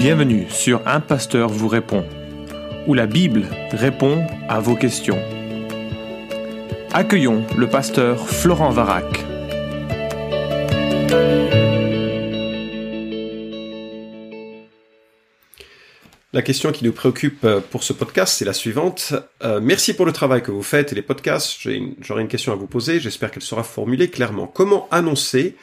Bienvenue sur Un Pasteur vous répond, où la Bible répond à vos questions. Accueillons le pasteur Florent Varac. La question qui nous préoccupe euh, pour ce podcast, c'est la suivante. Euh, merci pour le travail que vous faites et les podcasts. J'aurais une question à vous poser. J'espère qu'elle sera formulée clairement. Comment annoncer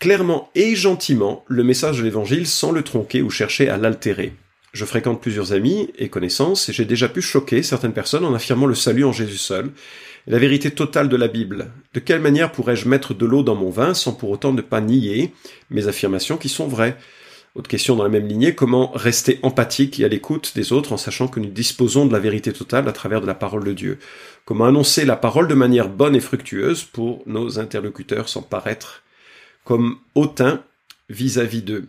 clairement et gentiment le message de l'évangile sans le tronquer ou chercher à l'altérer. Je fréquente plusieurs amis et connaissances et j'ai déjà pu choquer certaines personnes en affirmant le salut en Jésus seul, la vérité totale de la Bible. De quelle manière pourrais-je mettre de l'eau dans mon vin sans pour autant ne pas nier mes affirmations qui sont vraies? Autre question dans la même lignée, comment rester empathique et à l'écoute des autres en sachant que nous disposons de la vérité totale à travers de la parole de Dieu? Comment annoncer la parole de manière bonne et fructueuse pour nos interlocuteurs sans paraître comme hautain vis-à-vis d'eux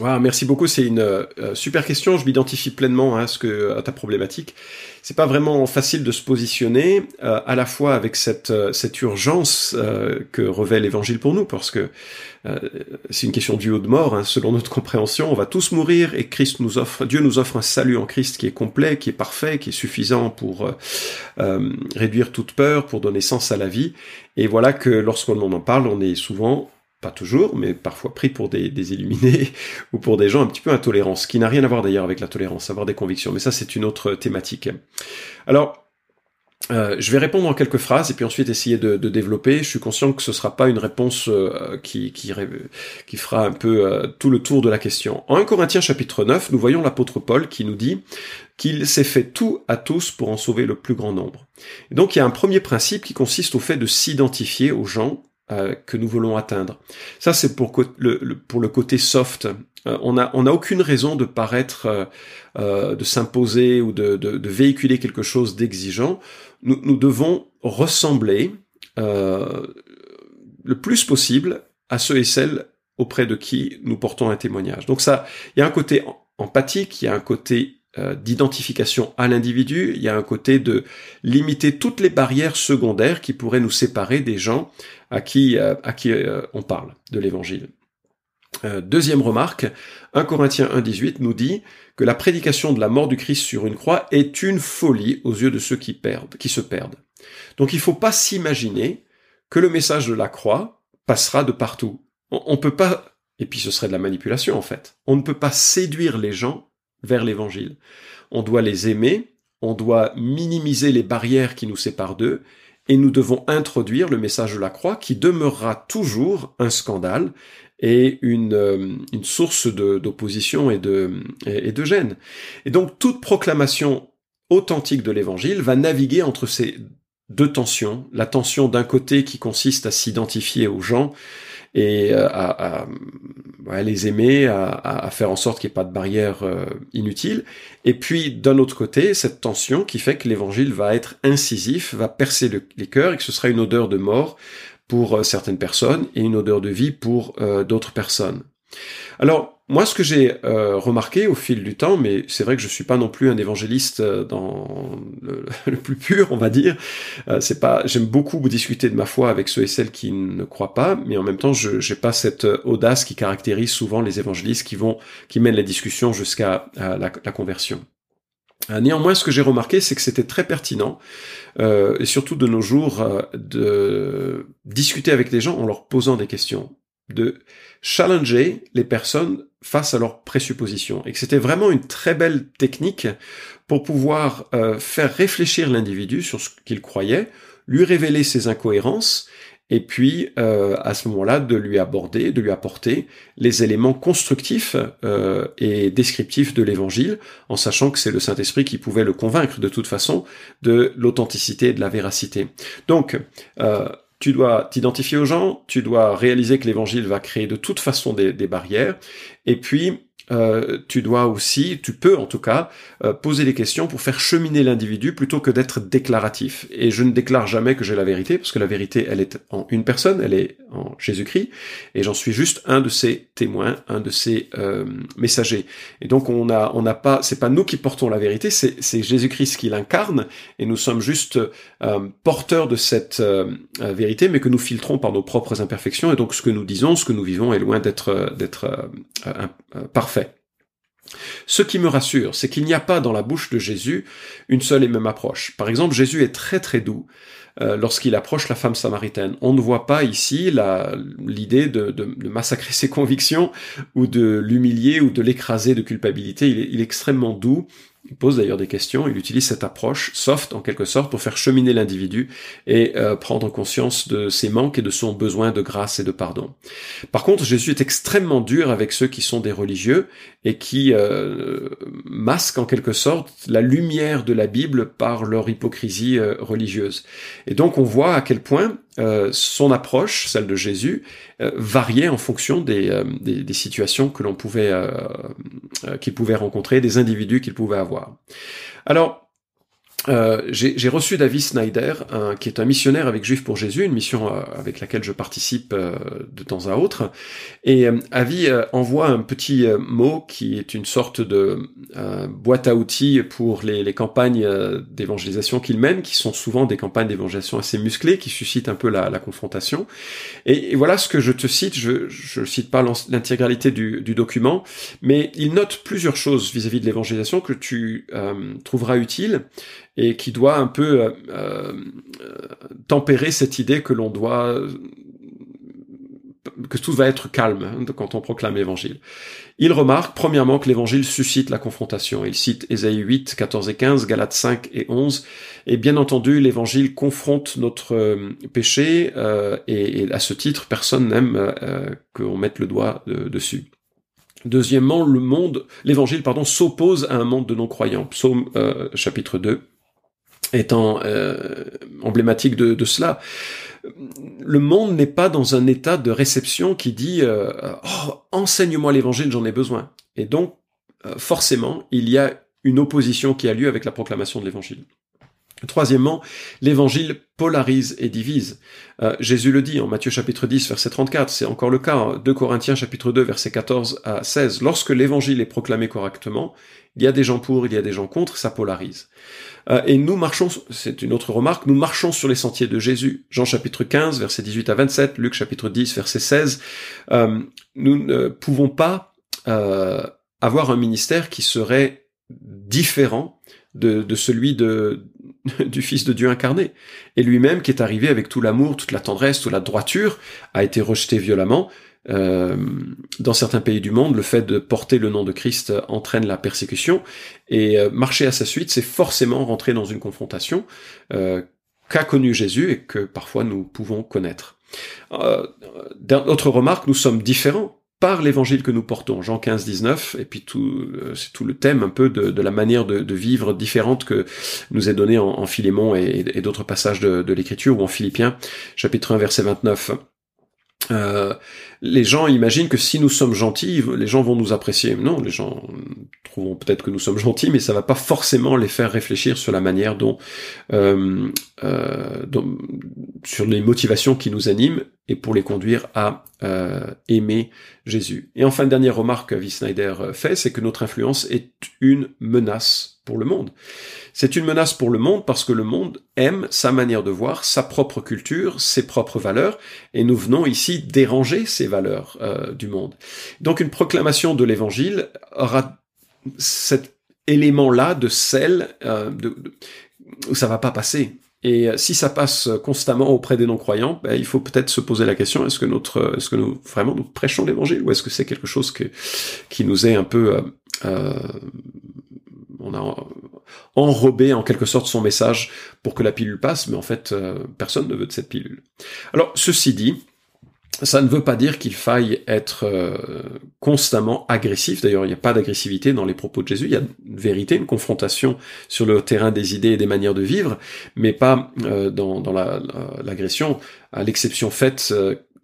merci beaucoup, c'est une euh, super question. Je m'identifie pleinement à ce que à ta problématique. C'est pas vraiment facile de se positionner euh, à la fois avec cette euh, cette urgence que revêt l'Évangile pour nous, parce que c'est une question du haut de mort. Hein, selon notre compréhension, on va tous mourir et Christ nous offre, Dieu nous offre un salut en Christ qui est complet, qui est parfait, qui est suffisant pour réduire toute peur, pour donner sens à la vie. Et voilà que lorsqu'on en parle, on est souvent pas toujours, mais parfois pris pour des, illuminés ou pour des gens un petit peu intolérants, ce qui n'a rien à voir d'ailleurs avec la tolérance, avoir des convictions, mais ça c'est une autre thématique. Alors, euh, je vais répondre en quelques phrases et puis ensuite essayer de, développer. Je suis conscient que ce sera pas une réponse euh, qui, fera un peu euh, tout le tour de la question. En 1 Corinthiens chapitre 9, nous voyons l'apôtre Paul qui nous dit qu'il s'est fait tout à tous pour en sauver le plus grand nombre. Et donc il y a un premier principe qui consiste au fait de s'identifier aux gens euh, que nous voulons atteindre. Ça, c'est pour, le, côté soft. Euh, on n'a on a aucune raison de paraître, euh, de s'imposer ou de, de, véhiculer quelque chose d'exigeant. Nous, nous, devons ressembler le plus possible à ceux et celles auprès de qui nous portons un témoignage. Donc ça, il y a un côté empathique, il y a un côté d'identification à l'individu, il y a un côté de limiter toutes les barrières secondaires qui pourraient nous séparer des gens à qui, euh, à qui euh, on parle de l'évangile. deuxième remarque, 1 Corinthiens 1.18 nous dit que la prédication de la mort du Christ sur une croix est une folie aux yeux de ceux qui perdent, qui se perdent. Donc il ne faut pas s'imaginer que le message de la croix passera de partout. On, on peut pas, et puis ce serait de la manipulation en fait, on ne peut pas séduire les gens vers l'évangile. On doit les aimer, on doit minimiser les barrières qui nous séparent d'eux, et nous devons introduire le message de la croix qui demeurera toujours un scandale et une, euh, source d'opposition et de, et de gêne. Et donc toute proclamation authentique de l'évangile va naviguer entre ces deux tensions, la tension d'un côté qui consiste à s'identifier aux gens et euh, à, les aimer, à, faire en sorte qu'il n'y ait pas de barrière euh, inutile. Et puis d'un autre côté, cette tension qui fait que l'évangile va être incisif, va percer les cœurs et que ce sera une odeur de mort pour euh, certaines personnes et une odeur de vie pour d'autres personnes. Alors, moi, ce que j'ai euh, remarqué au fil du temps, mais c'est vrai que je suis pas non plus un évangéliste euh, dans le, plus pur, on va dire. Euh, c'est pas, j'aime beaucoup discuter de ma foi avec ceux et celles qui ne croient pas, mais en même temps, je n'ai pas cette audace qui caractérise souvent les évangélistes qui vont, qui mènent la discussion jusqu'à la, la, conversion. Néanmoins, ce que j'ai remarqué, c'est que c'était très pertinent, et surtout de nos jours, de discuter avec les gens en leur posant des questions de challenger les personnes face à leurs présuppositions et que c'était vraiment une très belle technique pour pouvoir euh, faire réfléchir l'individu sur ce qu'il croyait, lui révéler ses incohérences et puis euh, à ce moment-là de lui aborder, de lui apporter les éléments constructifs euh, et descriptifs de l'évangile, en sachant que c'est le Saint-Esprit qui pouvait le convaincre de toute façon de l'authenticité et de la véracité. Donc tu dois t'identifier aux gens, tu dois réaliser que l'évangile va créer de toute façon des, barrières, et puis euh, tu dois aussi, tu peux en tout cas, euh, poser des questions pour faire cheminer l'individu plutôt que d'être déclaratif. Et je ne déclare jamais que j'ai la vérité, parce que la vérité, elle est en une personne, elle est en Jésus-Christ, et j'en suis juste un de ses témoins, un de ses euh, messagers. Et donc on a, on n'a pas, c'est pas nous qui portons la vérité, c'est Jésus-Christ qui l'incarne, et nous sommes juste porteurs de cette vérité, mais que nous filtrons par nos propres imperfections. Et donc ce que nous disons, ce que nous vivons, est loin d'être d'être parfait. Ce qui me rassure, c'est qu'il n'y a pas dans la bouche de Jésus une seule et même approche. Par exemple, Jésus est très très doux euh, lorsqu'il approche la femme samaritaine. On ne voit pas ici l'idée de, massacrer ses convictions ou de l'humilier ou de l'écraser de culpabilité. Il est extrêmement doux il pose d'ailleurs des questions, il utilise cette approche soft en quelque sorte pour faire cheminer l'individu et euh, prendre conscience de ses manques et de son besoin de grâce et de pardon. Par contre, Jésus est extrêmement dur avec ceux qui sont des religieux et qui euh, masquent en quelque sorte la lumière de la Bible par leur hypocrisie euh, religieuse. Et donc on voit à quel point euh, son approche, celle de Jésus, euh, variait en fonction des, euh, des, situations que l'on pouvait qu'il pouvait rencontrer, des individus qu'il pouvait avoir. Alors, euh, j'ai reçu David Snyder, qui est un missionnaire avec Juifs pour Jésus, une mission euh, avec laquelle je participe euh, de temps à autre. Et Avi envoie un petit mot qui est une sorte de boîte à outils pour les, les campagnes d'évangélisation qu'il mène, qui sont souvent des campagnes d'évangélisation assez musclées, qui suscitent un peu la, la confrontation. Et, voilà ce que je te cite. Je ne cite pas l'intégralité du, du, document, mais il note plusieurs choses vis-à-vis -vis de l'évangélisation que tu trouveras utiles et qui doit un peu euh, euh, tempérer cette idée que l'on doit que tout va être calme hein, quand on proclame l'évangile. Il remarque premièrement que l'évangile suscite la confrontation. Il cite Ésaïe 8, 14 et 15, Galates 5 et 11. Et bien entendu, l'évangile confronte notre euh, péché et, à ce titre, personne n'aime qu'on mette le doigt dessus. Deuxièmement, le monde, l'évangile, pardon, s'oppose à un monde de non-croyants. Psaume chapitre 2 étant euh, emblématique de, cela. Le monde n'est pas dans un état de réception qui dit euh, oh, enseigne-moi l'évangile, j'en ai besoin. Et donc euh, forcément, il y a une opposition qui a lieu avec la proclamation de l'évangile. Troisièmement, l'évangile polarise et divise. Euh, Jésus le dit en Matthieu chapitre 10 verset 34, c'est encore le cas, 2 Corinthiens chapitre 2 verset 14 à 16. Lorsque l'évangile est proclamé correctement, il y a des gens pour, il y a des gens contre, ça polarise. Euh, et nous marchons, c'est une autre remarque, nous marchons sur les sentiers de Jésus. Jean chapitre 15 verset 18 à 27, Luc chapitre 10 verset 16. Euh, nous ne pouvons pas avoir un ministère qui serait différent de, de celui de, du Fils de Dieu incarné. Et lui-même, qui est arrivé avec tout l'amour, toute la tendresse, toute la droiture, a été rejeté violemment. Euh, dans certains pays du monde, le fait de porter le nom de Christ entraîne la persécution, et euh, marcher à sa suite, c'est forcément rentrer dans une confrontation euh, qu'a connu Jésus et que parfois nous pouvons connaître. Euh, autre remarque, nous sommes différents par l'évangile que nous portons, Jean 15, 19, et puis tout, euh, c'est tout le thème un peu de, la manière de, vivre différente que nous est donné en, en Philémon et, d'autres passages de, de l'Écriture, ou en Philippiens, chapitre 1, verset 29. Euh, les gens imaginent que si nous sommes gentils, les gens vont nous apprécier. Non, les gens trouveront peut-être que nous sommes gentils, mais ça va pas forcément les faire réfléchir sur la manière dont, euh, euh, sur les motivations qui nous animent et pour les conduire à euh, aimer Jésus. Et enfin, dernière remarque que Snyder fait, c'est que notre influence est une menace pour le monde. C'est une menace pour le monde parce que le monde aime sa manière de voir, sa propre culture, ses propres valeurs, et nous venons ici déranger ces valeurs euh, du monde. Donc une proclamation de l'Évangile aura cet élément-là de sel euh, de, où ça va pas passer. Et euh, si ça passe constamment auprès des non-croyants, ben, il faut peut-être se poser la question est-ce que notre, est-ce que nous vraiment nous prêchons l'Évangile ou est-ce que c'est quelque chose que, qui nous est un peu euh, on a enrobé en quelque sorte son message pour que la pilule passe, mais en fait, euh, personne ne veut de cette pilule. Alors, ceci dit, ça ne veut pas dire qu'il faille être euh, constamment agressif. D'ailleurs, il n'y a pas d'agressivité dans les propos de Jésus. Il y a une vérité, une confrontation sur le terrain des idées et des manières de vivre, mais pas euh, dans, l'agression, à l'exception faite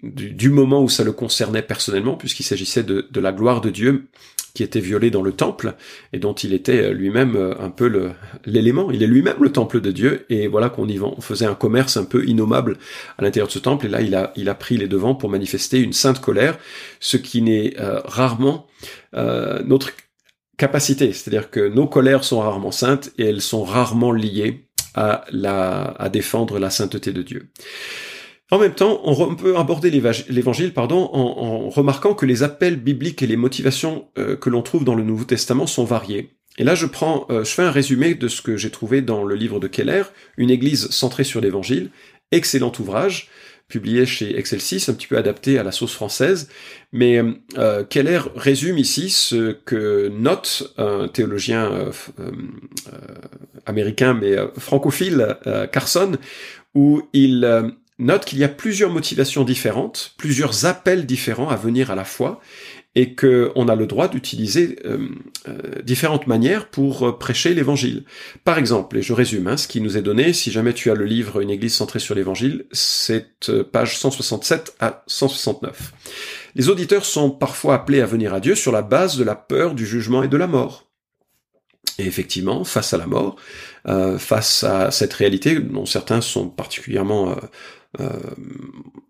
du, moment où ça le concernait personnellement, puisqu'il s'agissait de, la gloire de Dieu qui était violée dans le temple et dont il était euh, lui-même euh, un peu l'élément. Il est lui-même le temple de Dieu et voilà qu'on y faisait un commerce un peu innommable à l'intérieur de ce temple et là il a, pris les devants pour manifester une sainte colère, ce qui n'est euh, rarement notre capacité. C'est-à-dire que nos colères sont rarement saintes et elles sont rarement liées à défendre la sainteté de Dieu. En même temps, on, peut aborder l'évangile pardon, en, remarquant que les appels bibliques et les motivations euh, que l'on trouve dans le Nouveau Testament sont variés. Et là, je prends, euh, je fais un résumé de ce que j'ai trouvé dans le livre de Keller, Une Église centrée sur l'Évangile, excellent ouvrage, publié chez Excelsis, un petit peu adapté à la sauce française. Mais euh, Keller résume ici ce que note un théologien américain, mais francophile, Carson, où il note qu'il y a plusieurs motivations différentes, plusieurs appels différents à venir à la fois, et qu'on a le droit d'utiliser euh, euh, différentes manières pour euh, prêcher l'évangile. Par exemple, et je résume, hein, ce qui nous est donné, si jamais tu as le livre Une Église centrée sur l'évangile, c'est page 167 à 169. Les auditeurs sont parfois appelés à venir à Dieu sur la base de la peur du jugement et de la mort. Et effectivement, face à la mort, face à cette réalité dont certains sont particulièrement euh,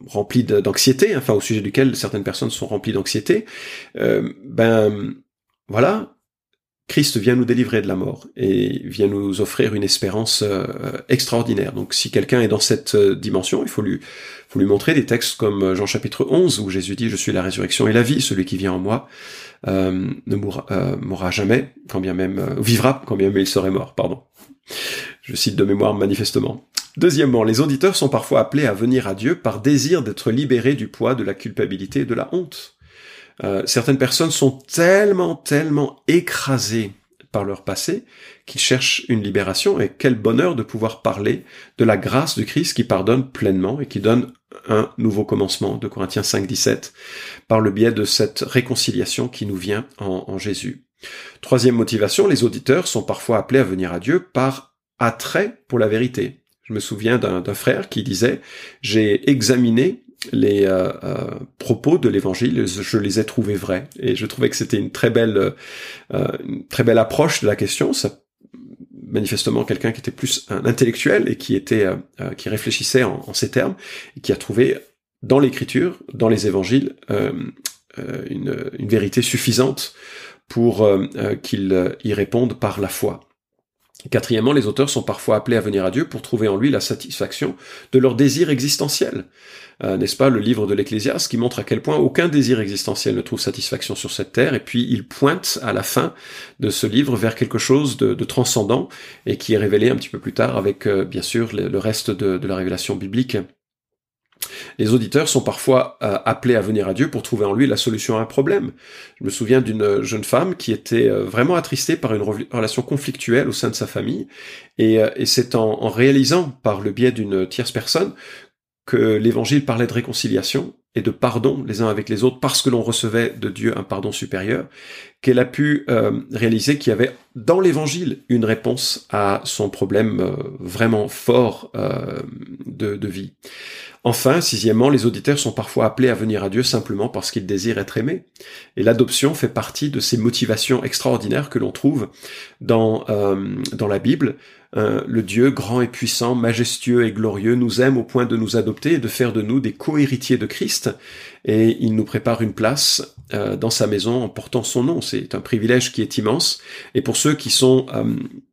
rempli d'anxiété, enfin au sujet duquel certaines personnes sont remplies d'anxiété, euh, ben voilà, Christ vient nous délivrer de la mort et vient nous offrir une espérance euh, extraordinaire. Donc si quelqu'un est dans cette dimension, il faut lui, faut lui montrer des textes comme Jean chapitre 11 où Jésus dit je suis la résurrection et la vie, celui qui vient en moi ne mourra, mourra jamais, quand bien même vivra, quand bien même il serait mort, pardon. Je cite de mémoire manifestement. Deuxièmement, les auditeurs sont parfois appelés à venir à Dieu par désir d'être libérés du poids de la culpabilité et de la honte. Euh, certaines personnes sont tellement, tellement écrasées par leur passé qu'ils cherchent une libération et quel bonheur de pouvoir parler de la grâce de Christ qui pardonne pleinement et qui donne un nouveau commencement de Corinthiens 5, 17 par le biais de cette réconciliation qui nous vient en, en Jésus. Troisième motivation, les auditeurs sont parfois appelés à venir à Dieu par attrait pour la vérité. Je me souviens d'un frère qui disait, j'ai examiné les euh, euh, propos de l'évangile, je les ai trouvés vrais et je trouvais que c'était une très belle, euh, très belle approche de la question. Ça, manifestement quelqu'un qui était plus un intellectuel et qui était, qui réfléchissait en, ces termes et qui a trouvé dans l'écriture, dans les évangiles, une, vérité suffisante pour qu'il y réponde par la foi. Quatrièmement, les auteurs sont parfois appelés à venir à Dieu pour trouver en lui la satisfaction de leur désir existentiel. Euh, n'est-ce pas le livre de l'Ecclésiaste qui montre à quel point aucun désir existentiel ne trouve satisfaction sur cette terre, et puis il pointe à la fin de ce livre vers quelque chose de, transcendant, et qui est révélé un petit peu plus tard avec, euh, bien sûr, le, reste de la révélation biblique. Les auditeurs sont parfois euh, appelés à venir à Dieu pour trouver en lui la solution à un problème. Je me souviens d'une jeune femme qui était euh, vraiment attristée par une relation conflictuelle au sein de sa famille, et, euh, c'est en, réalisant par le biais d'une tierce personne que l'Évangile parlait de réconciliation et de pardon les uns avec les autres parce que l'on recevait de Dieu un pardon supérieur, qu'elle a pu réaliser qu'il y avait dans l'Évangile une réponse à son problème vraiment fort de, de vie. Enfin, sixièmement, les auditeurs sont parfois appelés à venir à Dieu simplement parce qu'ils désirent être aimés. Et l'adoption fait partie de ces motivations extraordinaires que l'on trouve dans, euh, dans la Bible. Euh, le Dieu grand et puissant, majestueux et glorieux nous aime au point de nous adopter et de faire de nous des co-héritiers de Christ. Et il nous prépare une place euh, dans sa maison en portant son nom. C'est un privilège qui est immense. Et pour ceux qui sont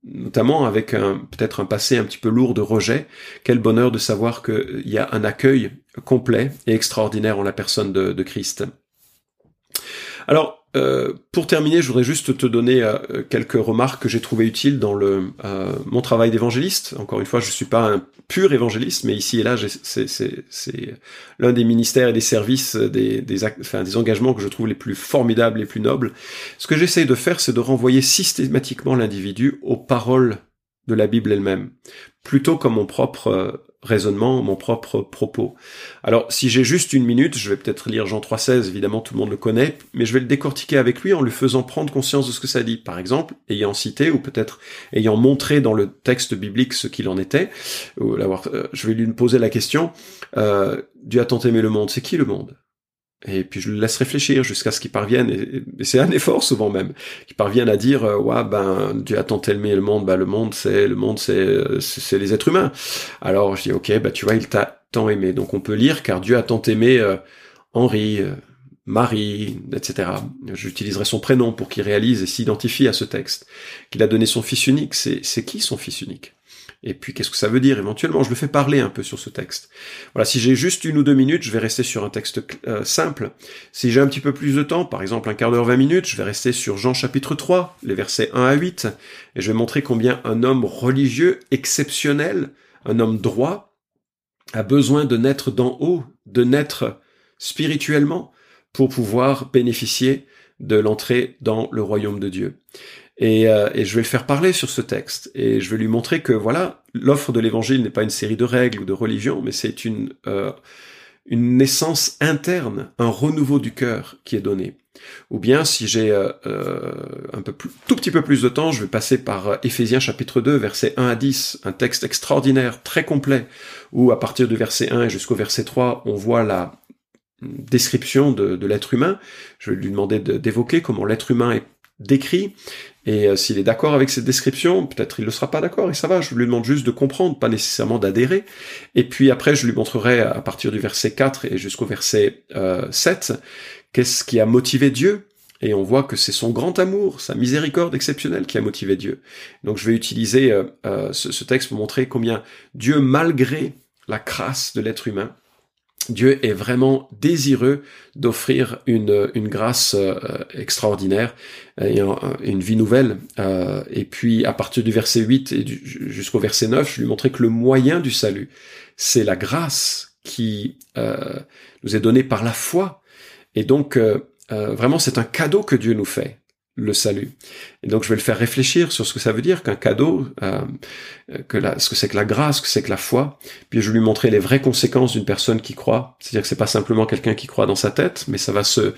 notamment avec peut-être un passé un petit peu lourd de rejet, quel bonheur de savoir qu'il y a un accueil complet et extraordinaire en la personne de, de Christ. Alors, euh, pour terminer, je voudrais juste te donner euh, quelques remarques que j'ai trouvées utiles dans le euh, mon travail d'évangéliste. Encore une fois, je suis pas un pur évangéliste, mais ici et là, c'est l'un des ministères et des services, des, des, enfin, des engagements que je trouve les plus formidables, les plus nobles. Ce que j'essaye de faire, c'est de renvoyer systématiquement l'individu aux paroles de la Bible elle-même, plutôt comme mon propre raisonnement, mon propre propos. Alors, si j'ai juste une minute, je vais peut-être lire Jean 3.16, évidemment tout le monde le connaît, mais je vais le décortiquer avec lui en lui faisant prendre conscience de ce que ça dit. Par exemple, ayant cité, ou peut-être ayant montré dans le texte biblique ce qu'il en était, ou euh, je vais lui poser la question, euh, Dieu a tant aimé le monde, c'est qui le monde? Et puis je le laisse réfléchir jusqu'à ce qu'il parvienne, et, c'est un effort souvent même, qu'il parvienne à dire, euh, ouais, ben Dieu a tant aimé le monde, ben le monde c'est le monde c'est c'est les êtres humains. Alors je dis ok, ben tu vois, il t'a tant aimé, donc on peut lire car Dieu a tant aimé euh, Henri, euh, Marie, etc. J'utiliserai son prénom pour qu'il réalise et s'identifie à ce texte. Qu'il a donné son fils unique. C'est qui son fils unique? Et puis qu'est-ce que ça veut dire éventuellement? Je le fais parler un peu sur ce texte. Voilà, si j'ai juste une ou deux minutes, je vais rester sur un texte euh, simple. Si j'ai un petit peu plus de temps, par exemple un quart d'heure, 20 minutes, je vais rester sur Jean chapitre 3, les versets 1 à 8, et je vais montrer combien un homme religieux exceptionnel, un homme droit, a besoin de naître d'en haut, de naître spirituellement, pour pouvoir bénéficier de l'entrée dans le royaume de Dieu. Et, euh, et, je vais le faire parler sur ce texte et je vais lui montrer que voilà, l'offre de l'évangile n'est pas une série de règles ou de religions, mais c'est une euh, une naissance interne, un renouveau du cœur qui est donné. Ou bien si j'ai euh, euh un peu plus, tout petit peu plus de temps, je vais passer par Éphésiens chapitre 2, versets 1 à 10, un texte extraordinaire, très complet, où à partir du verset 1 jusqu'au verset 3, on voit la description de, de l'être humain. Je vais lui demander d'évoquer comment l'être humain est décrit, et euh, s'il est d'accord avec cette description, peut-être il ne sera pas d'accord, et ça va, je lui demande juste de comprendre, pas nécessairement d'adhérer. Et puis après, je lui montrerai à partir du verset 4 et jusqu'au verset euh, 7, qu'est-ce qui a motivé Dieu. Et on voit que c'est son grand amour, sa miséricorde exceptionnelle qui a motivé Dieu. Donc je vais utiliser euh, euh, ce texte pour montrer combien Dieu, malgré la crasse de l'être humain, Dieu est vraiment désireux d'offrir une, grâce euh, extraordinaire et une vie nouvelle. Euh, et puis à partir du verset 8 et jusqu'au verset 9, je lui montrais que le moyen du salut, c'est la grâce qui euh, nous est donnée par la foi. Et donc vraiment c'est un cadeau que Dieu nous fait le salut. Et donc je vais le faire réfléchir sur ce que ça veut dire qu'un cadeau, euh, que la, ce que c'est que la grâce, ce que c'est que la foi. Puis je vais lui montrer les vraies conséquences d'une personne qui croit. C'est-à-dire que c'est pas simplement quelqu'un qui croit dans sa tête, mais ça va se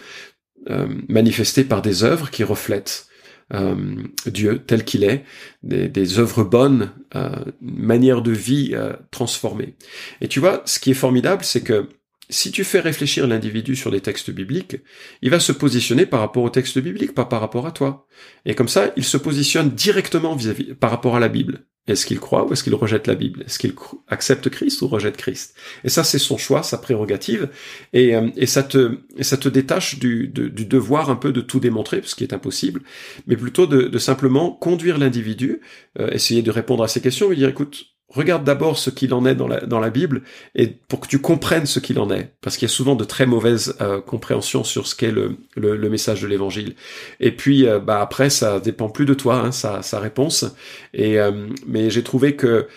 euh, manifester par des œuvres qui reflètent euh, Dieu tel qu'il est, des, des œuvres bonnes, euh, une manière de vie euh, transformée. Et tu vois, ce qui est formidable, c'est que si tu fais réfléchir l'individu sur les textes bibliques, il va se positionner par rapport au texte biblique, pas par rapport à toi. Et comme ça, il se positionne directement vis-à-vis, par rapport à la Bible. Est-ce qu'il croit ou est-ce qu'il rejette la Bible? Est-ce qu'il accepte Christ ou rejette Christ? Et ça, c'est son choix, sa prérogative, et, euh, et, ça, te, ça te détache du, du, devoir un peu de tout démontrer, ce qui est impossible, mais plutôt de, de simplement conduire l'individu, euh, essayer de répondre à ses questions, et dire, écoute, regarde d'abord ce qu'il en est dans la, dans la Bible et pour que tu comprennes ce qu'il en est, parce qu'il y a souvent de très mauvaises euh, compréhensions sur ce qu'est le, le, message de l'Évangile. Et puis, euh, bah après, ça dépend plus de toi, hein, sa, sa réponse. Et euh, mais j'ai trouvé que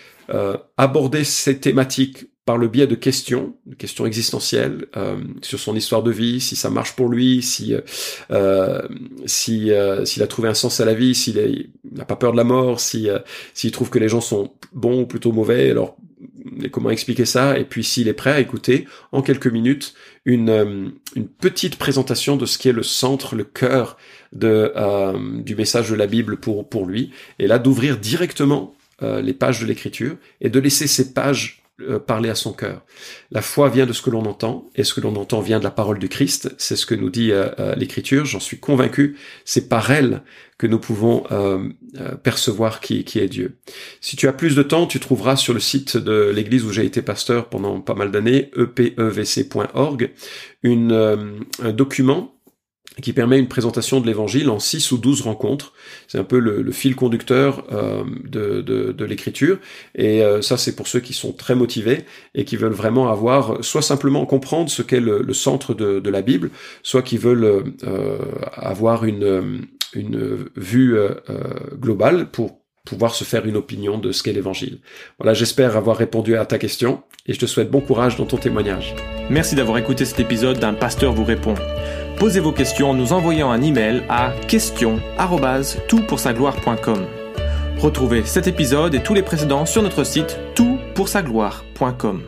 aborder ces thématiques le biais de questions, de questions existentielles euh, sur son histoire de vie, si ça marche pour lui, si euh, euh, s'il a trouvé un sens à la vie, s'il n'a pas peur de la mort, si s'il trouve que les gens sont bons ou plutôt mauvais, alors comment expliquer ça? Et puis s'il est prêt à écouter en quelques minutes une petite présentation de ce qui est le centre, le cœur du message de la Bible pour pour lui, et là d'ouvrir directement les pages de l'écriture et de laisser ces pages parler à son cœur. La foi vient de ce que l'on entend, et ce que l'on entend vient de la parole du Christ. C'est ce que nous dit euh, euh, l'Écriture. J'en suis convaincu. C'est par elle que nous pouvons percevoir qui, qui est Dieu. Si tu as plus de temps, tu trouveras sur le site de l'église où j'ai été pasteur pendant pas mal d'années, epevc.org, une un document qui permet une présentation de l'évangile en 6 ou 12 rencontres. C'est un peu le, fil conducteur euh, de, de, de l'écriture. Et euh, ça, c'est pour ceux qui sont très motivés et qui veulent vraiment avoir, soit simplement comprendre ce qu'est le, le, centre de, de, la Bible, soit qui veulent euh, avoir une, une vue euh, globale pour pouvoir se faire une opinion de ce qu'est l'évangile. Voilà, j'espère avoir répondu à ta question et je te souhaite bon courage dans ton témoignage. Merci d'avoir écouté cet épisode d'un pasteur vous répond. Posez vos questions en nous envoyant un email à question@toutpoursagloire.com. Retrouvez cet épisode et tous les précédents sur notre site toutpoursagloire.com.